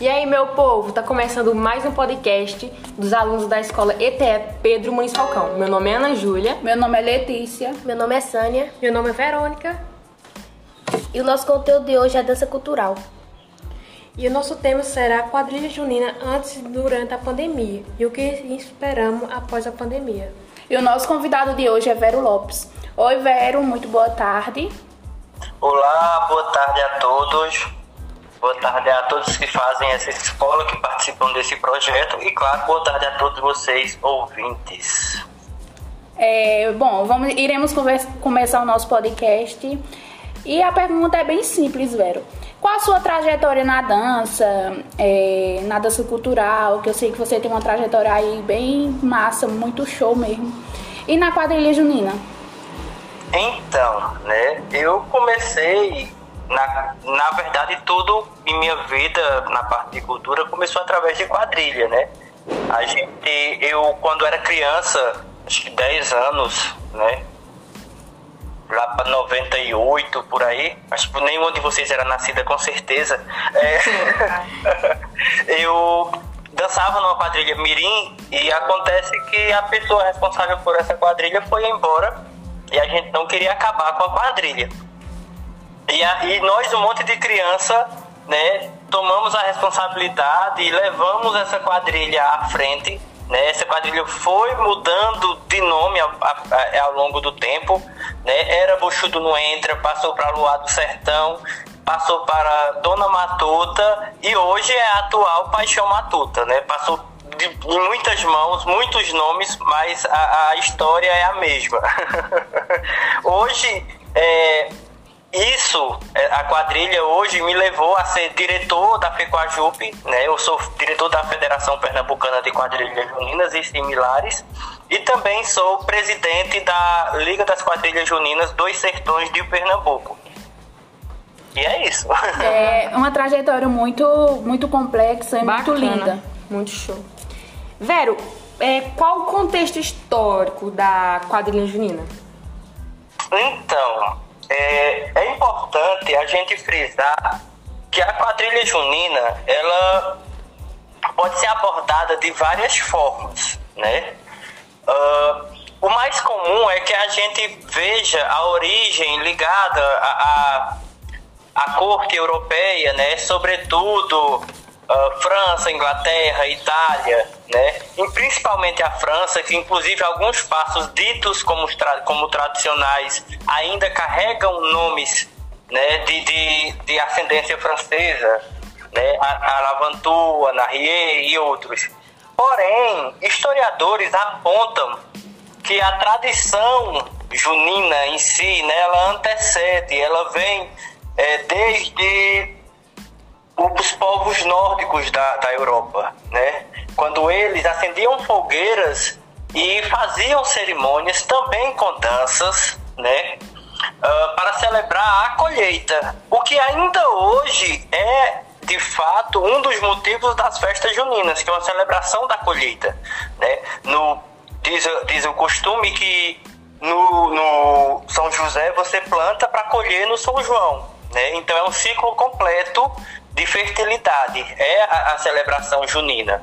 E aí, meu povo, tá começando mais um podcast dos alunos da escola ETE Pedro Muniz Falcão. Meu nome é Ana Júlia. Meu nome é Letícia. Meu nome é Sânia. Meu nome é Verônica. E o nosso conteúdo de hoje é dança cultural. E o nosso tema será quadrilha junina antes e durante a pandemia e o que esperamos após a pandemia. E o nosso convidado de hoje é Vero Lopes. Oi, Vero, muito boa tarde. Olá, boa tarde a todos. Boa tarde a todos que fazem essa escola, que participam desse projeto e, claro, boa tarde a todos vocês ouvintes. É, bom, vamos, iremos conversa, começar o nosso podcast e a pergunta é bem simples, Vero. Qual a sua trajetória na dança, é, na dança cultural? Que eu sei que você tem uma trajetória aí bem massa, muito show mesmo. E na quadrilha junina? Então, né, eu comecei na, na verdade, tudo em minha vida na parte de cultura começou através de quadrilha, né? A gente, eu, quando era criança, acho que 10 anos, né? Lá para 98, por aí. Acho que nenhuma de vocês era nascida com certeza. É, eu dançava numa quadrilha mirim e acontece que a pessoa responsável por essa quadrilha foi embora e a gente não queria acabar com a quadrilha. E, aí nós, um monte de criança, né, tomamos a responsabilidade e levamos essa quadrilha à frente. Né? Essa quadrilha foi mudando de nome ao, ao longo do tempo. Né? Era Buxudo no Entra, passou para Luar do Sertão, passou para Dona Matuta e hoje é a atual Paixão Matuta. Né? Passou de, em muitas mãos, muitos nomes, mas a, a história é a mesma. hoje, é, isso, é, a quadrilha hoje me levou a ser diretor da FECOAJUP, né? Eu sou diretor da Federação Pernambucana de Quadrilhas Juninas e similares e também sou presidente da Liga das Quadrilhas Juninas dos Sertões de Pernambuco. E é isso. É uma trajetória muito, muito complexa e Bacana. muito linda. Muito show. Vero, é, qual o contexto histórico da quadrilha junina? Então, é, é importante a gente frisar que a quadrilha junina ela pode ser abordada de várias formas, né? Uh, o mais comum é que a gente veja a origem ligada à, à corte europeia, né? Sobretudo uh, França, Inglaterra, Itália, né? E principalmente a França, que inclusive alguns passos ditos como, tra como tradicionais ainda carregam nomes né, de, de, de ascendência francesa, né? A, a Lavantou, a Narrier e outros. Porém, historiadores apontam que a tradição junina em si, né, ela antecede, ela vem é, desde os povos nórdicos da, da Europa, né? Quando eles acendiam fogueiras e faziam cerimônias também com danças, né? Uh, para celebrar a colheita, o que ainda hoje é de fato um dos motivos das festas juninas, que é uma celebração da colheita, né? No diz, diz o costume que no, no São José você planta para colher no São João, né? Então é um ciclo completo de fertilidade, é a, a celebração junina.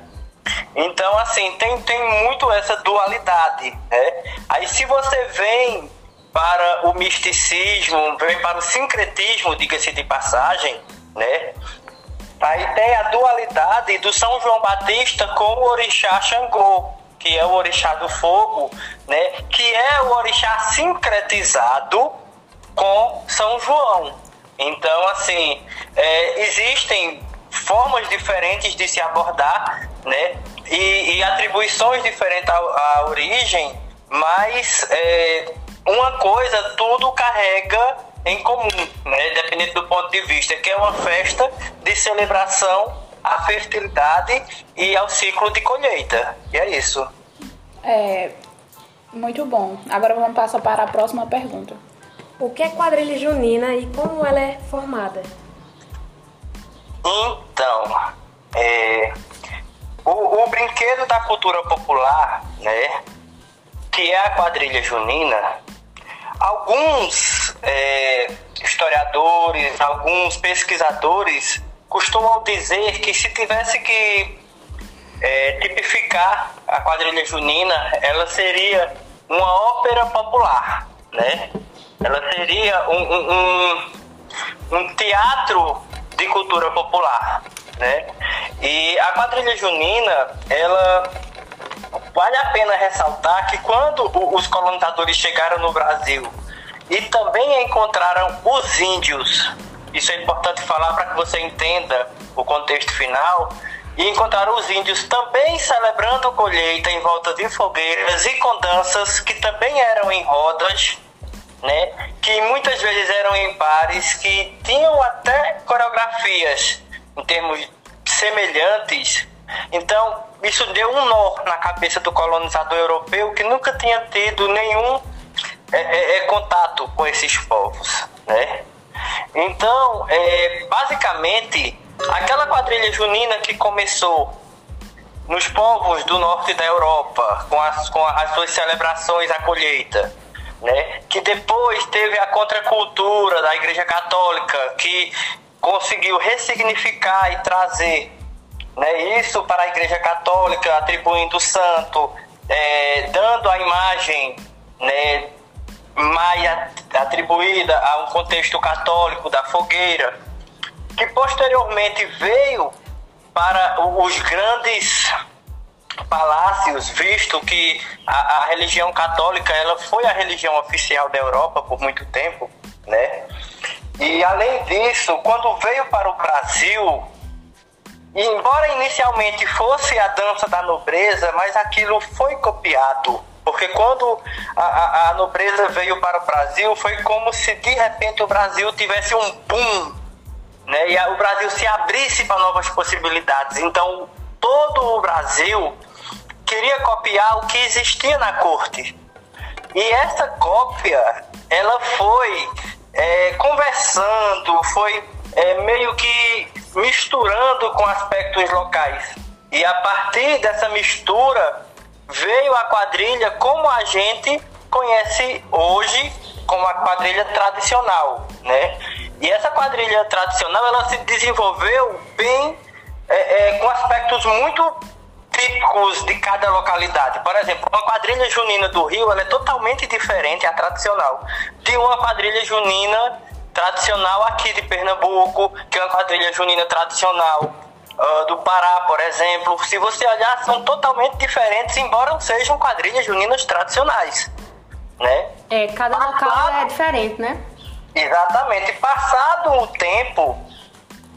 Então, assim, tem, tem muito essa dualidade. Né? Aí, se você vem para o misticismo, vem para o sincretismo, diga-se de passagem, né? Aí tem a dualidade do São João Batista com o orixá Xangô, que é o orixá do fogo, né? Que é o orixá sincretizado com São João. Então, assim, é, existem formas diferentes de se abordar, né? E, e atribuições diferentes à, à origem, mas é, uma coisa tudo carrega em comum, né? Dependendo do ponto de vista, que é uma festa de celebração à fertilidade e ao ciclo de colheita. E é isso. É muito bom. Agora vamos passar para a próxima pergunta. O que é quadrilha junina e como ela é formada? Então, é, o, o brinquedo da cultura popular, né, que é a quadrilha junina, alguns é, historiadores, alguns pesquisadores costumam dizer que se tivesse que é, tipificar a quadrilha junina, ela seria uma ópera popular, né? Ela seria um, um, um, teatro de cultura popular, né? E a quadrilha junina, ela vale a pena ressaltar que quando os colonizadores chegaram no Brasil e também encontraram os índios, isso é importante falar para que você entenda o contexto final, e encontraram os índios também celebrando colheita em volta de fogueiras e com danças que também eram em rodas, né? Que muitas vezes eram em pares, que tinham até coreografias em termos semelhantes. Então, isso deu um nó na cabeça do colonizador europeu que nunca tinha tido nenhum é, é, é contato com esses povos, né? Então, é, basicamente, aquela quadrilha junina que começou nos povos do norte da Europa, com as, com as suas celebrações à colheita, né? que depois teve a contracultura da Igreja Católica, que conseguiu ressignificar e trazer né, isso para a Igreja Católica, atribuindo o santo, é, dando a imagem né, mais atribuída a um contexto católico da fogueira, que posteriormente veio para os grandes palácios, visto que a, a, religião católica ela foi a religião oficial da Europa por muito tempo, né? E além disso, quando veio para o Brasil, embora inicialmente fosse a dança da nobreza, mas aquilo foi copiado porque quando a, a, a, nobreza veio para o Brasil, foi como se de repente o Brasil tivesse um boom, né? E o Brasil se abrisse para novas possibilidades. Então, todo o Brasil queria copiar o que existia na corte. E essa cópia, ela foi é, conversando, foi é, meio que misturando com aspectos locais. E a partir dessa mistura, veio a quadrilha como a gente conhece hoje como a quadrilha tradicional, né? E essa quadrilha tradicional ela se desenvolveu bem é, é, com aspectos muito típicos de cada localidade. Por exemplo, uma quadrilha junina do Rio é totalmente diferente, a tradicional, de uma quadrilha junina tradicional aqui de Pernambuco, que é uma quadrilha junina tradicional uh, do Pará, por exemplo. Se você olhar, são totalmente diferentes, embora sejam quadrilhas juninas tradicionais, né? É, cada Passado, local é diferente, né? Exatamente. Passado o tempo,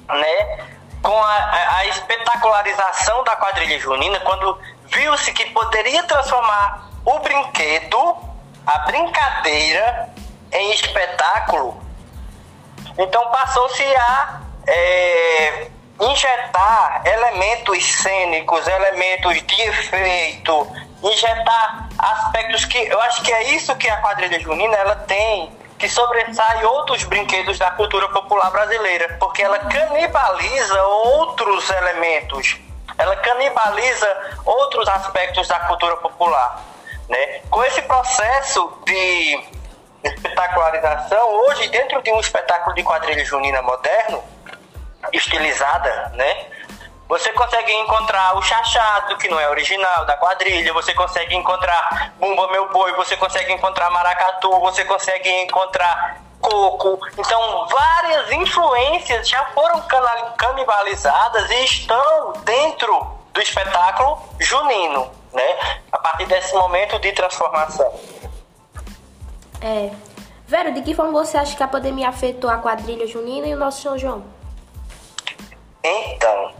né, com a, a, a espetacularização da quadrilha junina, quando viu-se que poderia transformar o brinquedo, a brincadeira, em espetáculo, então passou-se a é, injetar elementos cênicos, elementos de efeito, injetar aspectos que eu acho que é isso que a quadrilha junina ela tem que sobressai outros brinquedos da cultura popular brasileira, porque ela canibaliza outros elementos, ela canibaliza outros aspectos da cultura popular, né? Com esse processo de espetacularização, hoje dentro de um espetáculo de quadrilha junina moderno, estilizada, né? Você consegue encontrar o chachado, que não é original, da quadrilha, você consegue encontrar Bumba Meu Boi, você consegue encontrar Maracatu, você consegue encontrar coco. Então, várias influências já foram canibalizadas e estão dentro do espetáculo junino, né? A partir desse momento de transformação. É. Vera, de que forma você acha que a pandemia afetou a quadrilha junina e o nosso São João? Então,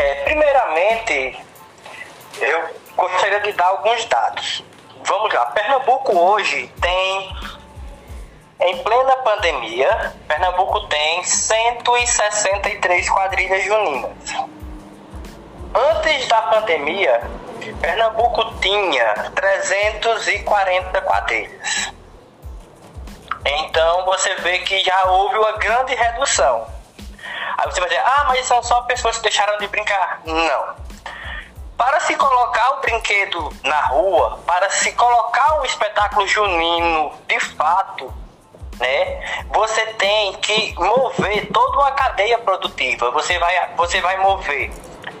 é, primeiramente, eu gostaria de dar alguns dados. Vamos lá, Pernambuco hoje tem, em plena pandemia, Pernambuco tem 163 quadrilhas juninas. Antes da pandemia, Pernambuco tinha 340 quadrilhas. Então você vê que já houve uma grande redução. Aí você vai dizer, ah, mas são só pessoas que deixaram de brincar. Não. Para se colocar o brinquedo na rua, para se colocar um espetáculo junino de fato, né? Você tem que mover toda uma cadeia produtiva. Você vai, você vai mover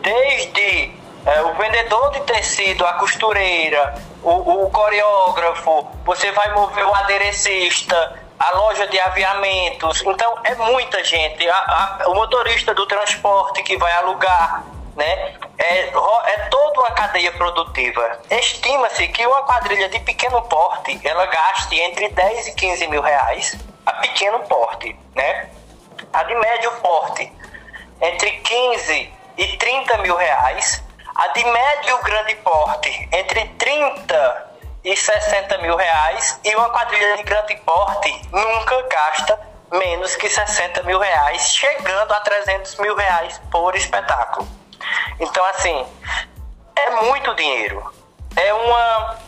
desde é, o vendedor de tecido, a costureira, o, o coreógrafo, você vai mover o aderecista, a loja de aviamentos. Então é muita gente. A, a, o motorista do transporte que vai alugar, né? É, é toda uma cadeia produtiva. Estima-se que uma quadrilha de pequeno porte ela gaste entre 10 e 15 mil reais a pequeno porte, né? A de médio porte entre 15 e 30 mil reais. A de médio grande porte entre 30 e 60 mil reais. E uma quadrilha de grande porte nunca gasta menos que 60 mil reais, chegando a 300 mil reais por espetáculo. Então, assim, é muito dinheiro. É uma,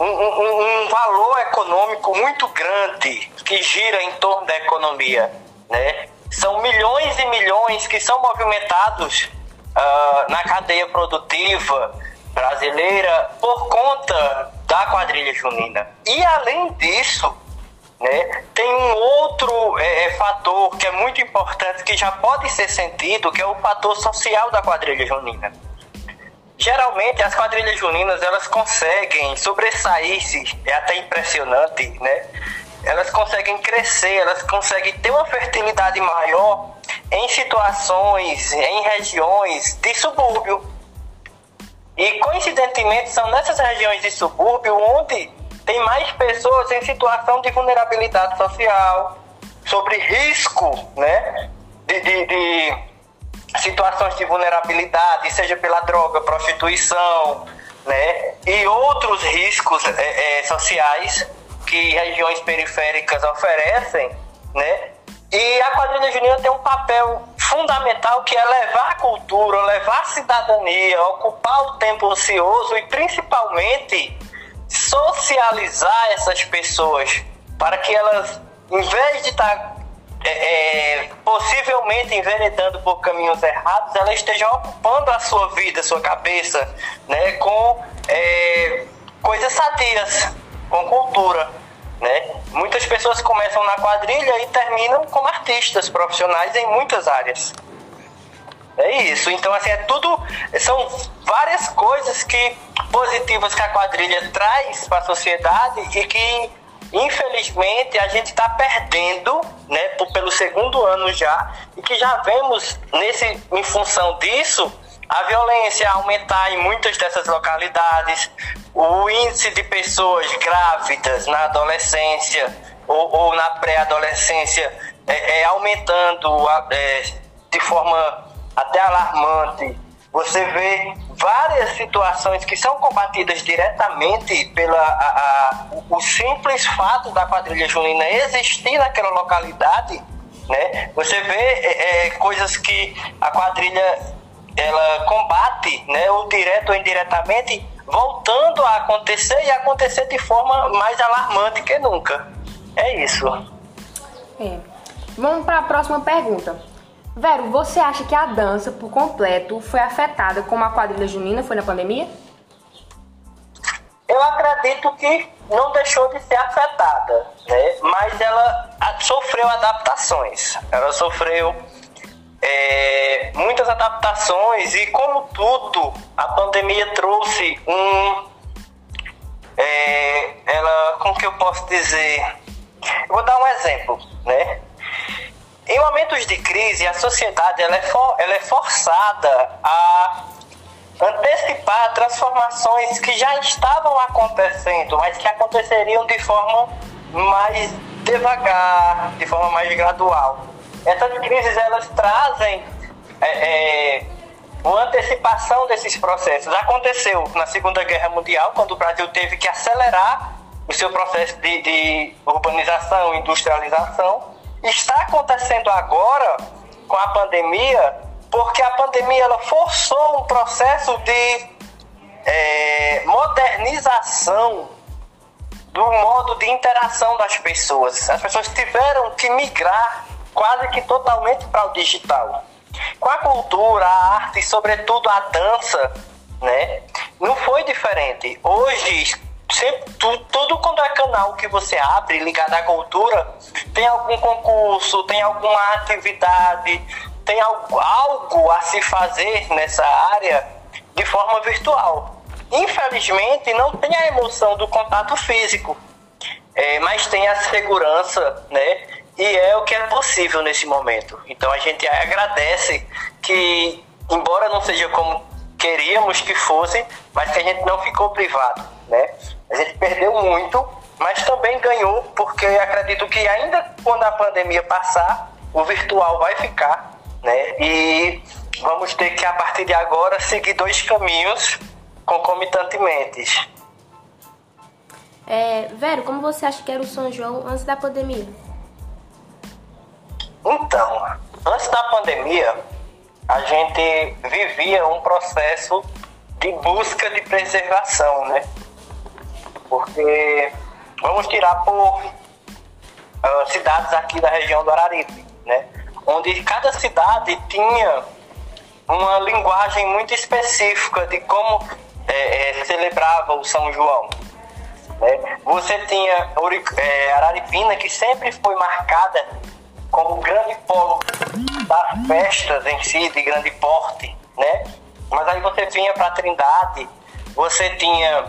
um, um, um valor econômico muito grande que gira em torno da economia. Né? São milhões e milhões que são movimentados uh, na cadeia produtiva brasileira por conta da quadrilha junina. E além disso, né, tem um outro é, é, fator que é muito importante que já pode ser sentido, que é o fator social da quadrilha junina. Geralmente as quadrilhas juninas elas conseguem sobressair-se, é até impressionante, né? Elas conseguem crescer, elas conseguem ter uma fertilidade maior em situações, em regiões de subúrbio. E coincidentemente são nessas regiões de subúrbio onde tem mais pessoas em situação de vulnerabilidade social, sobre risco, né? De, de, de situações de vulnerabilidade, seja pela droga, prostituição, né? E outros riscos é, é, sociais que regiões periféricas oferecem, né? E a quadrilha junina tem um papel fundamental que é levar a cultura, levar a cidadania, ocupar o tempo ocioso e principalmente socializar essas pessoas para que elas, em vez de estar tá, é, é, possivelmente enveredando por caminhos errados, elas estejam ocupando a sua vida, a sua cabeça, né, com é, coisas sadias, com cultura. Né? Muitas pessoas começam na quadrilha e terminam como artistas profissionais em muitas áreas. É isso. Então, assim, é tudo. São várias coisas que positivas que a quadrilha traz para a sociedade e que, infelizmente, a gente está perdendo, né, pelo segundo ano já, e que já vemos nesse, em função disso, a violência aumentar em muitas dessas localidades, o índice de pessoas grávidas na adolescência ou, ou na pré-adolescência é, é, aumentando é, de forma até alarmante. Você vê várias situações que são combatidas diretamente pela a, a, o simples fato da quadrilha junina existir naquela localidade. Né? Você vê é, é coisas que a quadrilha ela combate, né, ou direto ou indiretamente, voltando a acontecer e acontecer de forma mais alarmante que nunca. É isso. É. Vamos para a próxima pergunta. Vero, você acha que a dança por completo foi afetada como a quadrilha junina foi na pandemia? Eu acredito que não deixou de ser afetada, né? mas ela sofreu adaptações. Ela sofreu é, muitas adaptações e como tudo a pandemia trouxe um é, ela como que eu posso dizer? Eu vou dar um exemplo né? Em momentos de crise a sociedade ela é, for, ela é forçada a antecipar transformações que já estavam acontecendo mas que aconteceriam de forma mais devagar de forma mais gradual essas crises elas trazem é, é, uma antecipação desses processos. Aconteceu na Segunda Guerra Mundial, quando o Brasil teve que acelerar o seu processo de, de urbanização, industrialização. Está acontecendo agora com a pandemia, porque a pandemia ela forçou um processo de é, modernização do modo de interação das pessoas. As pessoas tiveram que migrar quase que totalmente para o digital. Com a cultura, a arte e, sobretudo, a dança, né? Não foi diferente. Hoje sempre, tu, tudo quando é canal que você abre ligado à cultura, tem algum concurso, tem alguma atividade, tem algo, algo a se fazer nessa área de forma virtual. Infelizmente, não tem a emoção do contato físico, é, mas tem a segurança, né? E é o que é possível nesse momento. Então a gente agradece que, embora não seja como queríamos que fosse, mas que a gente não ficou privado, né? A gente perdeu muito, mas também ganhou, porque acredito que ainda quando a pandemia passar, o virtual vai ficar, né? E vamos ter que, a partir de agora, seguir dois caminhos concomitantemente. É, Vero, como você acha que era o São João antes da pandemia? Então, antes da pandemia, a gente vivia um processo de busca de preservação, né? Porque vamos tirar por uh, cidades aqui da região do Araripe, né? Onde cada cidade tinha uma linguagem muito específica de como é, é, celebrava o São João. Né? Você tinha é, Araripina, que sempre foi marcada como grande polo das festas em si, de grande porte, né? Mas aí você vinha para Trindade, você tinha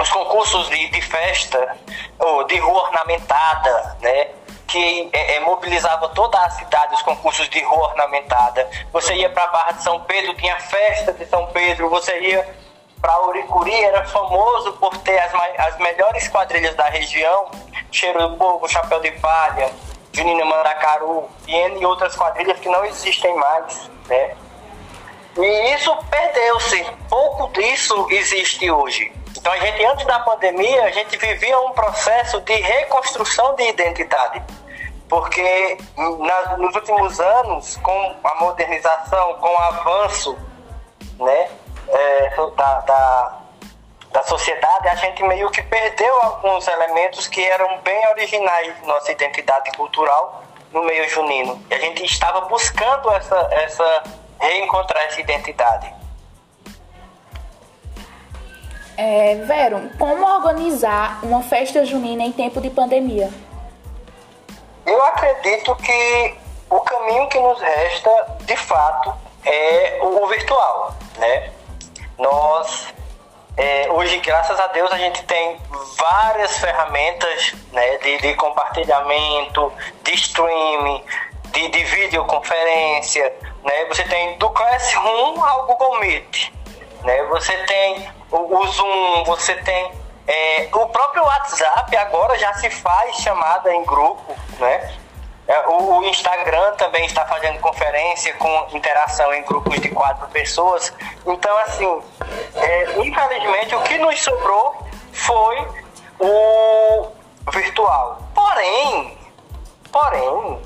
os concursos de, de festa, ou de rua ornamentada, né? que é, é, mobilizava toda a cidade, os concursos de rua ornamentada. Você ia para a Barra de São Pedro, tinha festa de São Pedro. Você ia para Uricuri, era famoso por ter as, as melhores quadrilhas da região: Cheiro do Povo, Chapéu de Palha, Junina Mandacaru e N outras quadrilhas que não existem mais, né? E isso perdeu-se. Pouco disso existe hoje. Então a gente antes da pandemia a gente vivia um processo de reconstrução de identidade, porque nas, nos últimos anos com a modernização, com o avanço, né, é, da, da da sociedade, a gente meio que perdeu alguns elementos que eram bem originais de nossa identidade cultural no meio junino. E a gente estava buscando essa, essa reencontrar essa identidade. É, Vero, como organizar uma festa junina em tempo de pandemia? Eu acredito que o caminho que nos resta, de fato, é o virtual, né? Nós é, hoje, graças a Deus, a gente tem várias ferramentas né, de, de compartilhamento, de streaming, de, de videoconferência. Né? Você tem do Classroom ao Google Meet. Né? Você tem o, o Zoom, você tem é, o próprio WhatsApp agora já se faz chamada em grupo, né? É, o Instagram também está fazendo conferência com interação em grupos de quatro pessoas. Então, assim, é, infelizmente, o que nos sobrou foi o virtual. Porém, porém,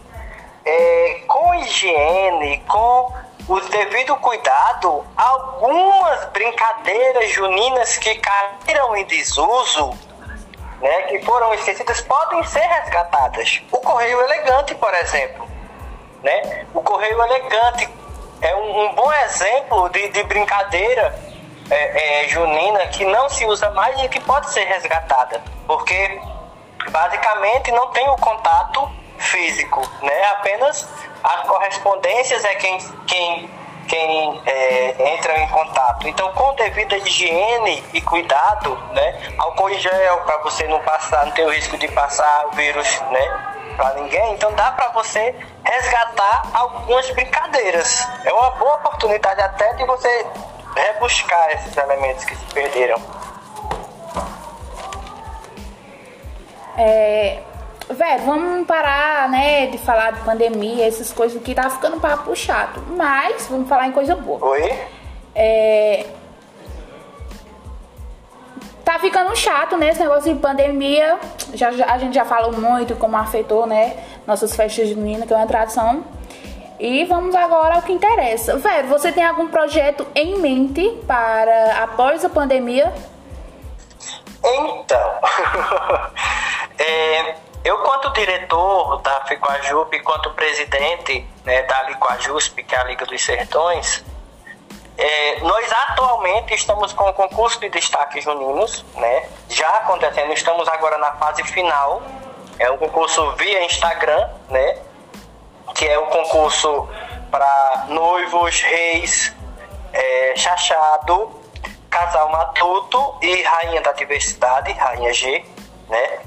é, com higiene, com o devido cuidado, algumas brincadeiras juninas que caíram em desuso né, que foram esquecidas podem ser resgatadas. O correio elegante, por exemplo. Né? O correio elegante é um, um bom exemplo de, de brincadeira é, é, junina que não se usa mais e que pode ser resgatada. Porque basicamente não tem o contato físico, né? apenas as correspondências é quem, quem quem é, entra em contato. Então, com devida higiene e cuidado, né, álcool em gel para você não passar, não ter o risco de passar o vírus, né, para ninguém. Então, dá para você resgatar algumas brincadeiras. É uma boa oportunidade até de você rebuscar esses elementos que se perderam. É, velho, vamos parar, né, de falar de pandemia, essas coisas que tá ficando papo chato. Mas vamos falar em coisa boa. Oi? É. Tá ficando chato, né, esse negócio de pandemia. Já, já, a gente já falou muito como afetou, né, nossas festas juninas, que é uma tradição. E vamos agora ao que interessa. Velho, você tem algum projeto em mente para após a pandemia? Então, é, eu, quanto diretor da FICOAJUP, quanto presidente né, da LICOAJUSP, que é a Liga dos Sertões, É, nós atualmente estamos com o concurso de destaque juninos, né? Já acontecendo, estamos agora na fase final. É um concurso via Instagram, né? Que é o um concurso para noivos, reis, é, chachado, casal matuto e rainha da diversidade, rainha G, né?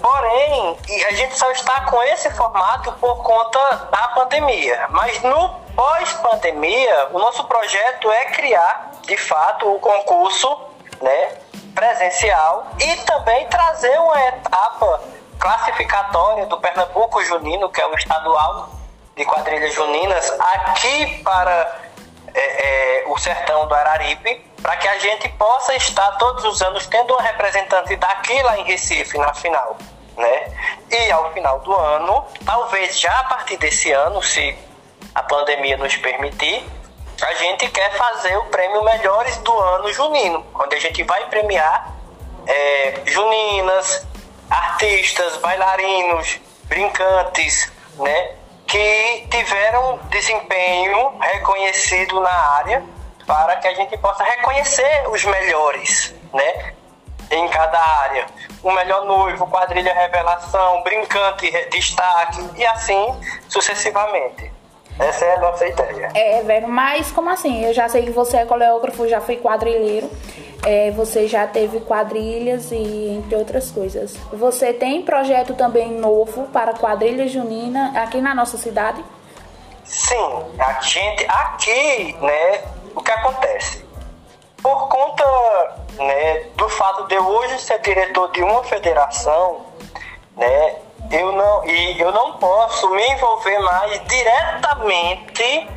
Porém, a gente só está com esse formato por conta da pandemia. Mas no pós-pandemia, o nosso projeto é criar, de fato, o concurso né, presencial e também trazer uma etapa classificatória do Pernambuco Junino, que é o estadual de quadrilhas juninas, aqui para é, é, o sertão do Araripe, para que a gente possa estar todos os anos tendo uma representante daqui lá em Recife na final, né? E ao final do ano, talvez já a partir desse ano, se a pandemia nos permitir, a gente quer fazer o prêmio Melhores do Ano Junino, onde a gente vai premiar é, juninas, artistas, bailarinos, brincantes, né? Que tiveram desempenho reconhecido na área para que a gente possa reconhecer os melhores, né? Em cada área. O melhor noivo, quadrilha revelação, brincante, destaque e assim sucessivamente. Essa é a nossa ideia. É, velho, mas como assim? Eu já sei que você é coreógrafo, já foi quadrilheiro, é, você já teve quadrilhas e entre outras coisas. Você tem projeto também novo para quadrilha junina aqui na nossa cidade? Sim, a gente aqui, né, o que acontece? Por conta né, do fato de eu hoje ser diretor de uma federação, né, eu não, e eu não posso me envolver mais diretamente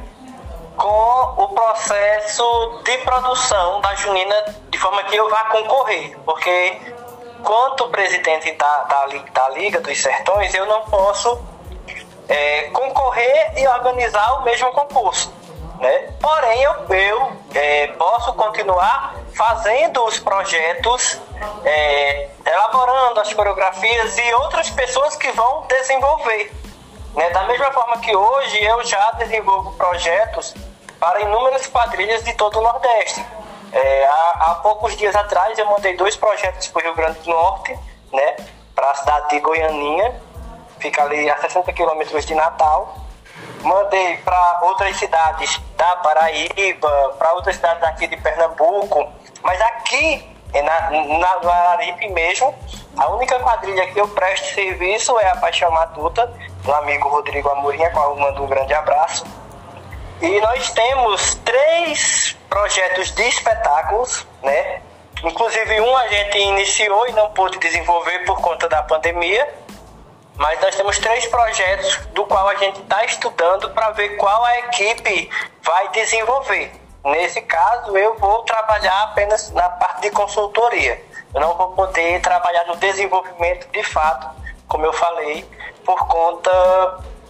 com o processo de produção da Junina de forma que eu vá concorrer, porque quanto presidente da, da, da Liga dos Sertões, eu não posso é, concorrer e organizar o mesmo concurso. Né? Porém, eu, eu é, posso continuar fazendo os projetos, é, elaborando as coreografias e outras pessoas que vão desenvolver. Né? Da mesma forma que hoje eu já desenvolvo projetos para inúmeras quadrilhas de todo o Nordeste. É, há, há, poucos dias atrás eu mandei dois projetos para o Rio Grande do Norte, né? para a cidade de Goianinha, fica ali a 60 quilômetros de Natal mandei para outras cidades da Paraíba, para outras cidades aqui de Pernambuco, mas aqui na, na, no Araripe mesmo, a única quadrilha que eu presto serviço é a Paixão Matuta, do amigo Rodrigo Amorim, a qual eu mando um grande abraço. E nós temos três projetos de espetáculos, né? Inclusive um a gente iniciou e não pôde desenvolver por conta da pandemia, mas nós temos três projetos do qual a gente está estudando para ver qual a equipe vai desenvolver. Nesse caso, eu vou trabalhar apenas na parte de consultoria. Eu não vou poder trabalhar no desenvolvimento de fato, como eu falei, por conta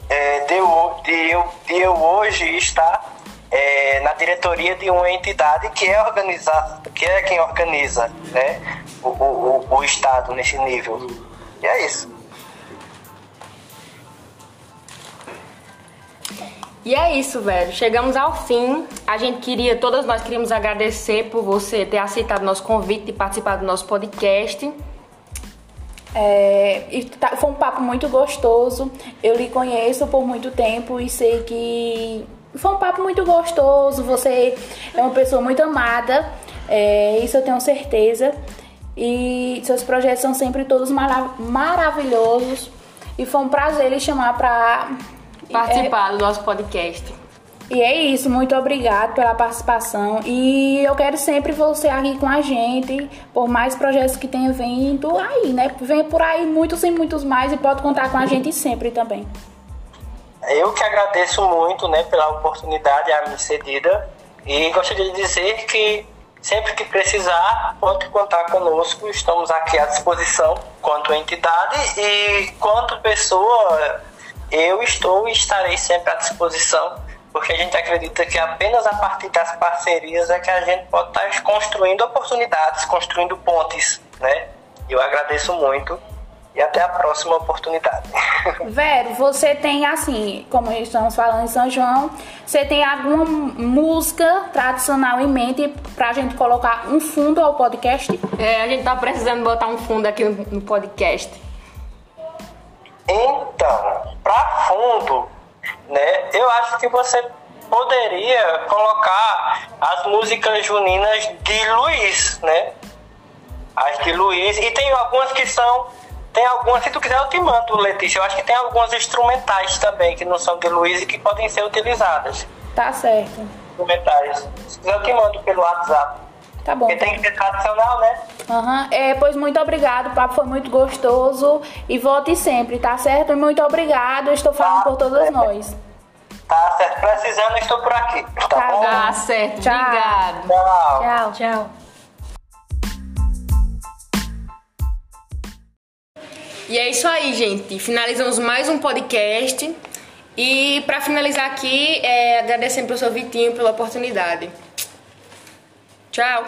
é, de, eu, de, eu, de eu hoje estar é, na diretoria de uma entidade que é organizada, que é quem organiza né, o, o, o Estado nesse nível. E é isso. E é isso, velho. Chegamos ao fim. A gente queria, todas nós queríamos agradecer por você ter aceitado nosso convite e participar do nosso podcast. É, tá, foi um papo muito gostoso. Eu lhe conheço por muito tempo e sei que foi um papo muito gostoso. Você é uma pessoa muito amada, é, isso eu tenho certeza. E seus projetos são sempre todos marav maravilhosos. E foi um prazer lhe chamar para participar é... do nosso podcast. E é isso, muito obrigado pela participação. E eu quero sempre você aqui com a gente, por mais projetos que tenha vindo aí, né? Vem por aí muitos e muitos mais e pode contar com a gente sempre também. Eu que agradeço muito, né, pela oportunidade a me cedida e gostaria de dizer que sempre que precisar, pode contar conosco. Estamos aqui à disposição quanto entidade e quanto pessoa eu estou e estarei sempre à disposição, porque a gente acredita que apenas a partir das parcerias é que a gente pode estar construindo oportunidades, construindo pontes, né? Eu agradeço muito e até a próxima oportunidade. Vero, você tem assim, como estamos falando em São João, você tem alguma música tradicional em mente pra gente colocar um fundo ao podcast? É, a gente tá precisando botar um fundo aqui no, no podcast. Então, para fundo, né, eu acho que você poderia colocar as músicas juninas de Luiz, né? As de Luiz. E tem algumas que são. Tem algumas, se tu quiser eu te mando, Letícia. Eu acho que tem algumas instrumentais também que não são de Luiz e que podem ser utilizadas. Tá certo. Instrumentais. Se quiser eu te mando pelo WhatsApp. Tá bom. Porque tem que ser tradicional, né? Aham. É, pois muito obrigado, o papo foi muito gostoso. E volte sempre, tá certo? Muito obrigado, estou falando Tá por todas certo. nós. Tá certo. Precisando, eu estou por aqui. Tá, Tá bom? Tá certo, Tchau. obrigado. Tchau. Tchau. Tchau. E é isso aí, gente. Finalizamos mais um podcast. E para finalizar aqui, é, agradecendo ao professor Vitinho pela oportunidade. Tchau.